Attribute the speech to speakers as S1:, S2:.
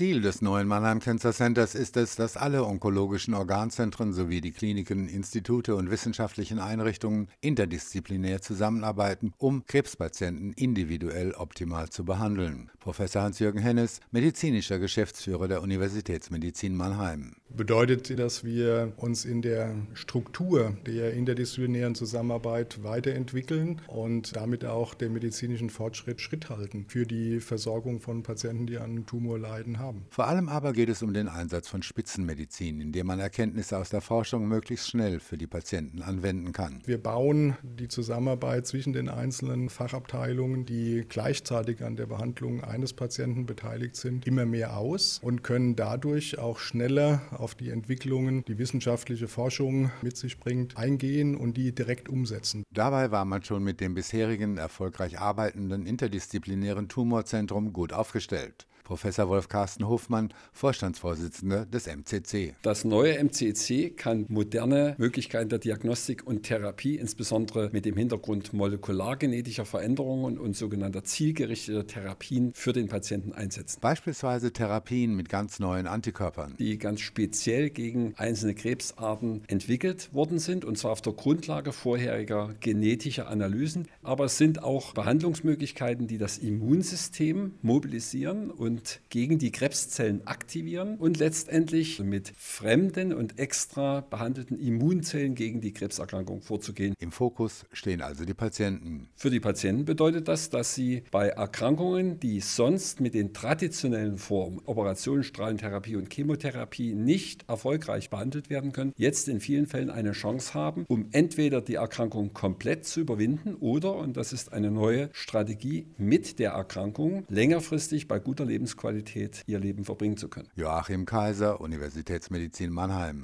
S1: Ziel des neuen Mannheim Cancer Centers ist es, dass alle onkologischen Organzentren sowie die Kliniken, Institute und wissenschaftlichen Einrichtungen interdisziplinär zusammenarbeiten, um Krebspatienten individuell optimal zu behandeln. Professor Hans-Jürgen Hennes, medizinischer Geschäftsführer der Universitätsmedizin Mannheim.
S2: Bedeutet, dass wir uns in der Struktur der interdisziplinären Zusammenarbeit weiterentwickeln und damit auch dem medizinischen Fortschritt Schritt halten für die Versorgung von Patienten, die an Tumor leiden haben.
S1: Vor allem aber geht es um den Einsatz von Spitzenmedizin, indem man Erkenntnisse aus der Forschung möglichst schnell für die Patienten anwenden kann.
S2: Wir bauen die Zusammenarbeit zwischen den einzelnen Fachabteilungen, die gleichzeitig an der Behandlung eines Patienten beteiligt sind, immer mehr aus und können dadurch auch schneller auf die Entwicklungen, die wissenschaftliche Forschung mit sich bringt, eingehen und die direkt umsetzen.
S1: Dabei war man schon mit dem bisherigen erfolgreich arbeitenden interdisziplinären Tumorzentrum gut aufgestellt. Professor Wolf Carsten Hofmann, Vorstandsvorsitzender des MCC.
S3: Das neue MCC kann moderne Möglichkeiten der Diagnostik und Therapie, insbesondere mit dem Hintergrund molekulargenetischer Veränderungen und sogenannter zielgerichteter Therapien für den Patienten einsetzen.
S1: Beispielsweise Therapien mit ganz neuen Antikörpern.
S3: Die ganz speziell gegen einzelne Krebsarten entwickelt worden sind, und zwar auf der Grundlage vorheriger genetischer Analysen. Aber es sind auch Behandlungsmöglichkeiten, die das Immunsystem mobilisieren und und gegen die Krebszellen aktivieren und letztendlich mit fremden und extra behandelten Immunzellen gegen die Krebserkrankung vorzugehen.
S1: Im Fokus stehen also die Patienten.
S3: Für die Patienten bedeutet das, dass sie bei Erkrankungen, die sonst mit den traditionellen Formen Operationen, Strahlentherapie und Chemotherapie nicht erfolgreich behandelt werden können, jetzt in vielen Fällen eine Chance haben, um entweder die Erkrankung komplett zu überwinden oder, und das ist eine neue Strategie, mit der Erkrankung längerfristig bei guter Lebensqualität ihr Leben verbringen zu können.
S1: Joachim Kaiser, Universitätsmedizin Mannheim.